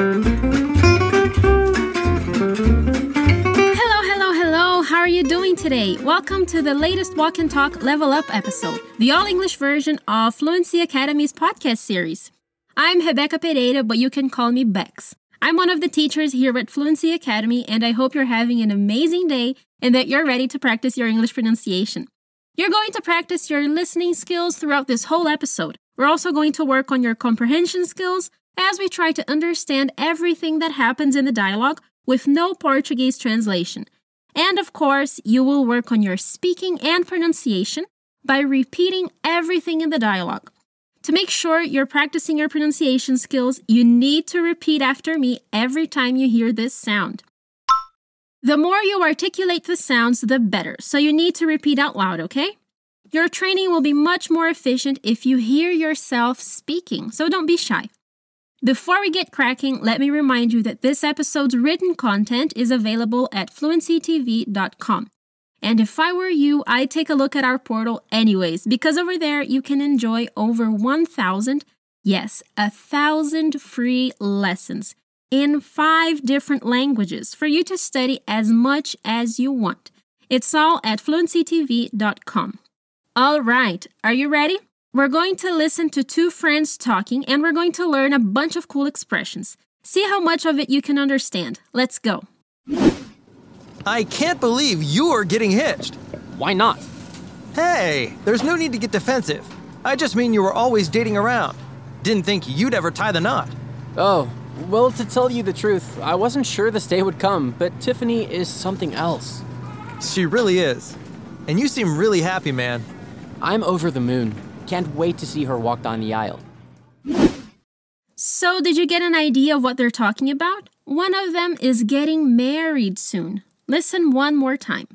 Hello, hello, hello. How are you doing today? Welcome to the latest Walk and Talk Level Up episode, the all English version of Fluency Academy's podcast series. I'm Rebecca Pereira, but you can call me Bex. I'm one of the teachers here at Fluency Academy, and I hope you're having an amazing day and that you're ready to practice your English pronunciation. You're going to practice your listening skills throughout this whole episode. We're also going to work on your comprehension skills as we try to understand everything that happens in the dialogue with no Portuguese translation. And of course, you will work on your speaking and pronunciation by repeating everything in the dialogue. To make sure you're practicing your pronunciation skills, you need to repeat after me every time you hear this sound. The more you articulate the sounds, the better, so you need to repeat out loud, okay? Your training will be much more efficient if you hear yourself speaking, so don't be shy. Before we get cracking, let me remind you that this episode's written content is available at fluencytv.com. And if I were you, I'd take a look at our portal anyways, because over there you can enjoy over 1,000, yes, a thousand free lessons in five different languages for you to study as much as you want. It's all at fluencytv.com. All right, are you ready? We're going to listen to two friends talking and we're going to learn a bunch of cool expressions. See how much of it you can understand. Let's go. I can't believe you're getting hitched. Why not? Hey, there's no need to get defensive. I just mean you were always dating around. Didn't think you'd ever tie the knot. Oh, well, to tell you the truth, I wasn't sure this day would come, but Tiffany is something else. She really is. And you seem really happy, man. I'm over the moon. Can't wait to see her walk down the aisle. So, did you get an idea of what they're talking about? One of them is getting married soon. Listen one more time.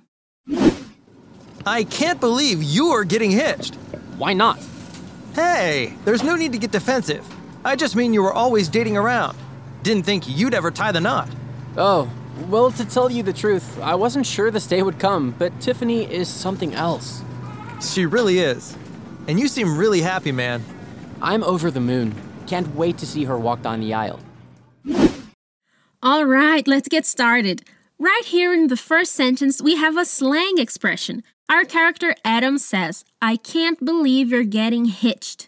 I can't believe you're getting hitched. Why not? Hey, there's no need to get defensive. I just mean you were always dating around. Didn't think you'd ever tie the knot. Oh, well, to tell you the truth, I wasn't sure this day would come, but Tiffany is something else. She really is. And you seem really happy, man. I'm over the moon. Can't wait to see her walk down the aisle. All right, let's get started. Right here in the first sentence, we have a slang expression. Our character Adam says, I can't believe you're getting hitched.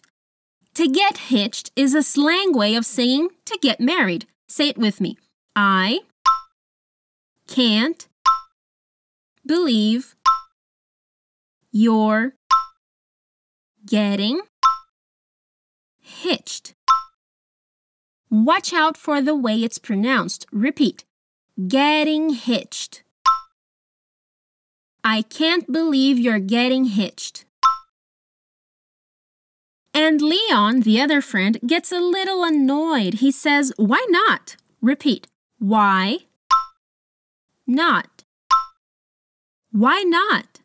To get hitched is a slang way of saying to get married. Say it with me. I can't believe you're getting hitched. Watch out for the way it's pronounced. Repeat. Getting hitched. I can't believe you're getting hitched. And Leon, the other friend, gets a little annoyed. He says, Why not? Repeat. Why not? Why not?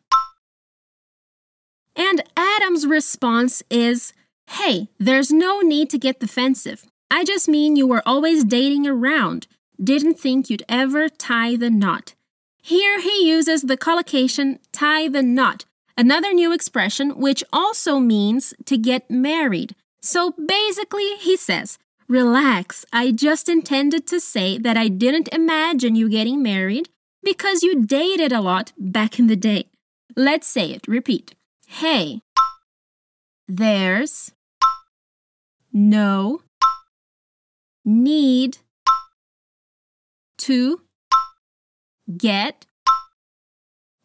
And Adam's response is, Hey, there's no need to get defensive. I just mean you were always dating around. Didn't think you'd ever tie the knot. Here he uses the collocation tie the knot, another new expression which also means to get married. So basically, he says, Relax, I just intended to say that I didn't imagine you getting married because you dated a lot back in the day. Let's say it, repeat. Hey, there's no need to get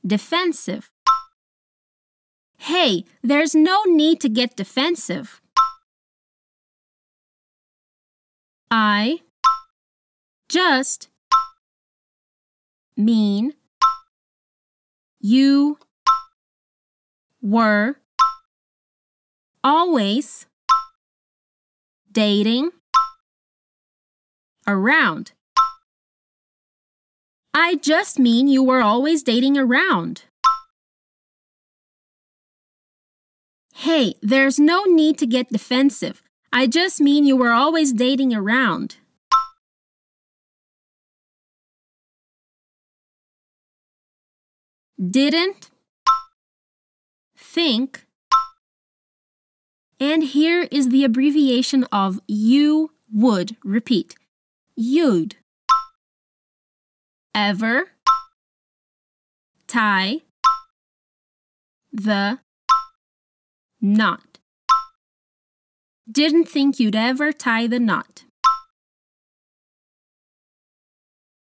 defensive. Hey, there's no need to get defensive. I just mean you were always dating around. I just mean you were always dating around. Hey, there's no need to get defensive. I just mean you were always dating around. Didn't think and here is the abbreviation of you would. Repeat. you'd ever tie the knot. Didn't think you'd ever tie the knot.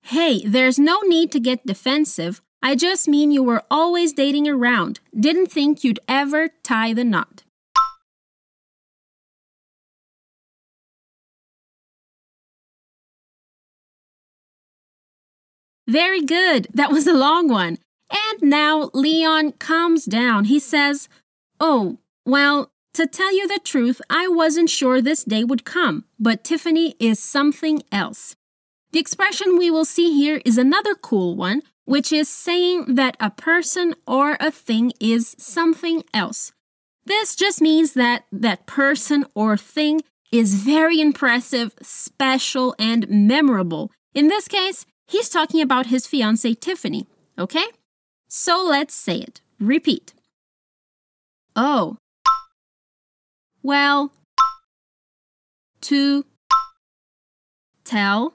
Hey, there's no need to get defensive. I just mean you were always dating around. Didn't think you'd ever tie the knot. Very good. That was a long one. And now Leon calms down. He says, Oh, well, to tell you the truth, I wasn't sure this day would come, but Tiffany is something else. The expression we will see here is another cool one, which is saying that a person or a thing is something else. This just means that that person or thing is very impressive, special, and memorable. In this case, he's talking about his fiancee Tiffany, okay? So let's say it. Repeat. Oh. Well. To. Tell.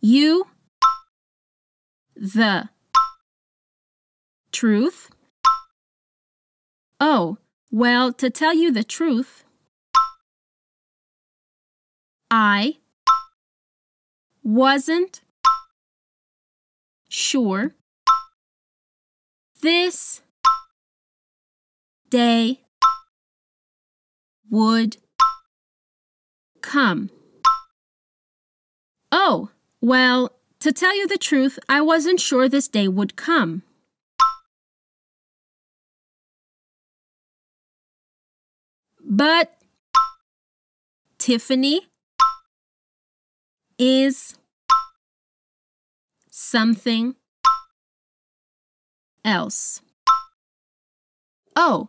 You. The. Truth. Oh, well, to tell you the truth, I wasn't sure this day would come. Oh, well, to tell you the truth, I wasn't sure this day would come. But Tiffany is something else. Oh,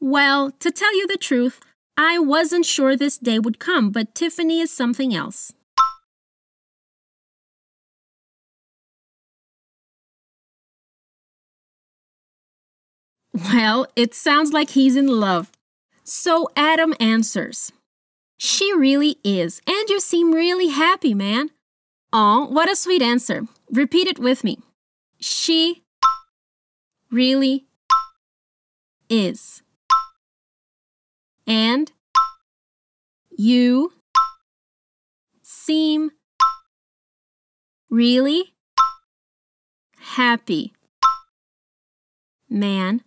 well, to tell you the truth, I wasn't sure this day would come, but Tiffany is something else. Well, it sounds like he's in love. So Adam answers, She really is, and you seem really happy, man. Oh, what a sweet answer. Repeat it with me. She really is. And you seem really happy. Man.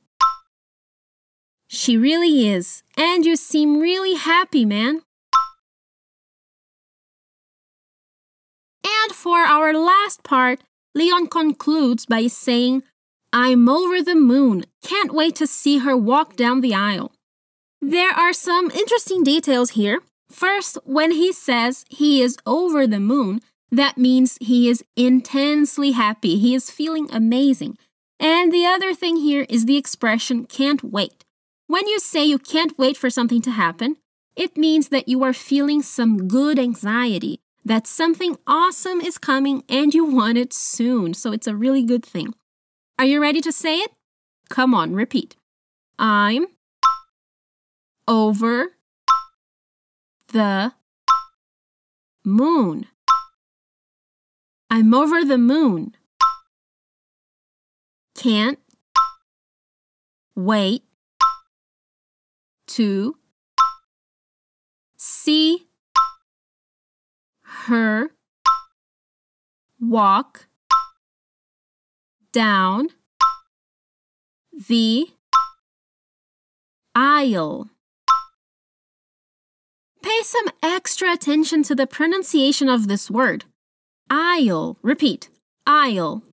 She really is. And you seem really happy, man. And for our last part, Leon concludes by saying, I'm over the moon. Can't wait to see her walk down the aisle. There are some interesting details here. First, when he says he is over the moon, that means he is intensely happy. He is feeling amazing. And the other thing here is the expression can't wait. When you say you can't wait for something to happen, it means that you are feeling some good anxiety, that something awesome is coming and you want it soon. So it's a really good thing. Are you ready to say it? Come on, repeat. I'm over the moon. I'm over the moon. Can't wait to see her walk down the aisle. Pay some extra attention to the pronunciation of this word. Aisle. Repeat. Aisle.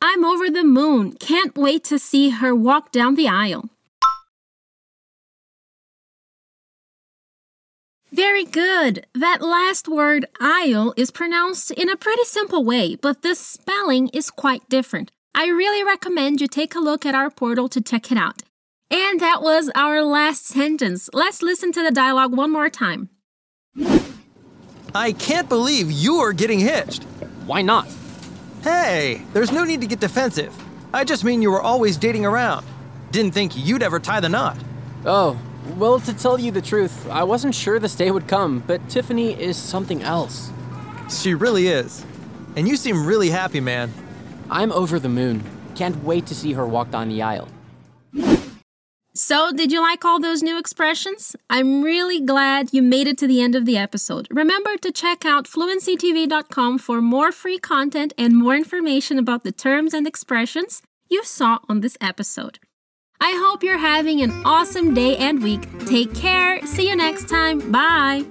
I'm over the moon. Can't wait to see her walk down the aisle. Very good. That last word, aisle, is pronounced in a pretty simple way, but the spelling is quite different. I really recommend you take a look at our portal to check it out. And that was our last sentence. Let's listen to the dialogue one more time. I can't believe you're getting hitched. Why not? Hey, there's no need to get defensive. I just mean you were always dating around. Didn't think you'd ever tie the knot. Oh, Well, to tell you the truth, I wasn't sure this day would come, but Tiffany is something else. She really is. And you seem really happy, man. I'm over the moon. Can't wait to see her walk down the aisle. So, did you like all those new expressions? I'm really glad you made it to the end of the episode. Remember to check out fluencytv.com for more free content and more information about the terms and expressions you saw on this episode. I hope you're having an awesome day and week. Take care. See you next time. Bye.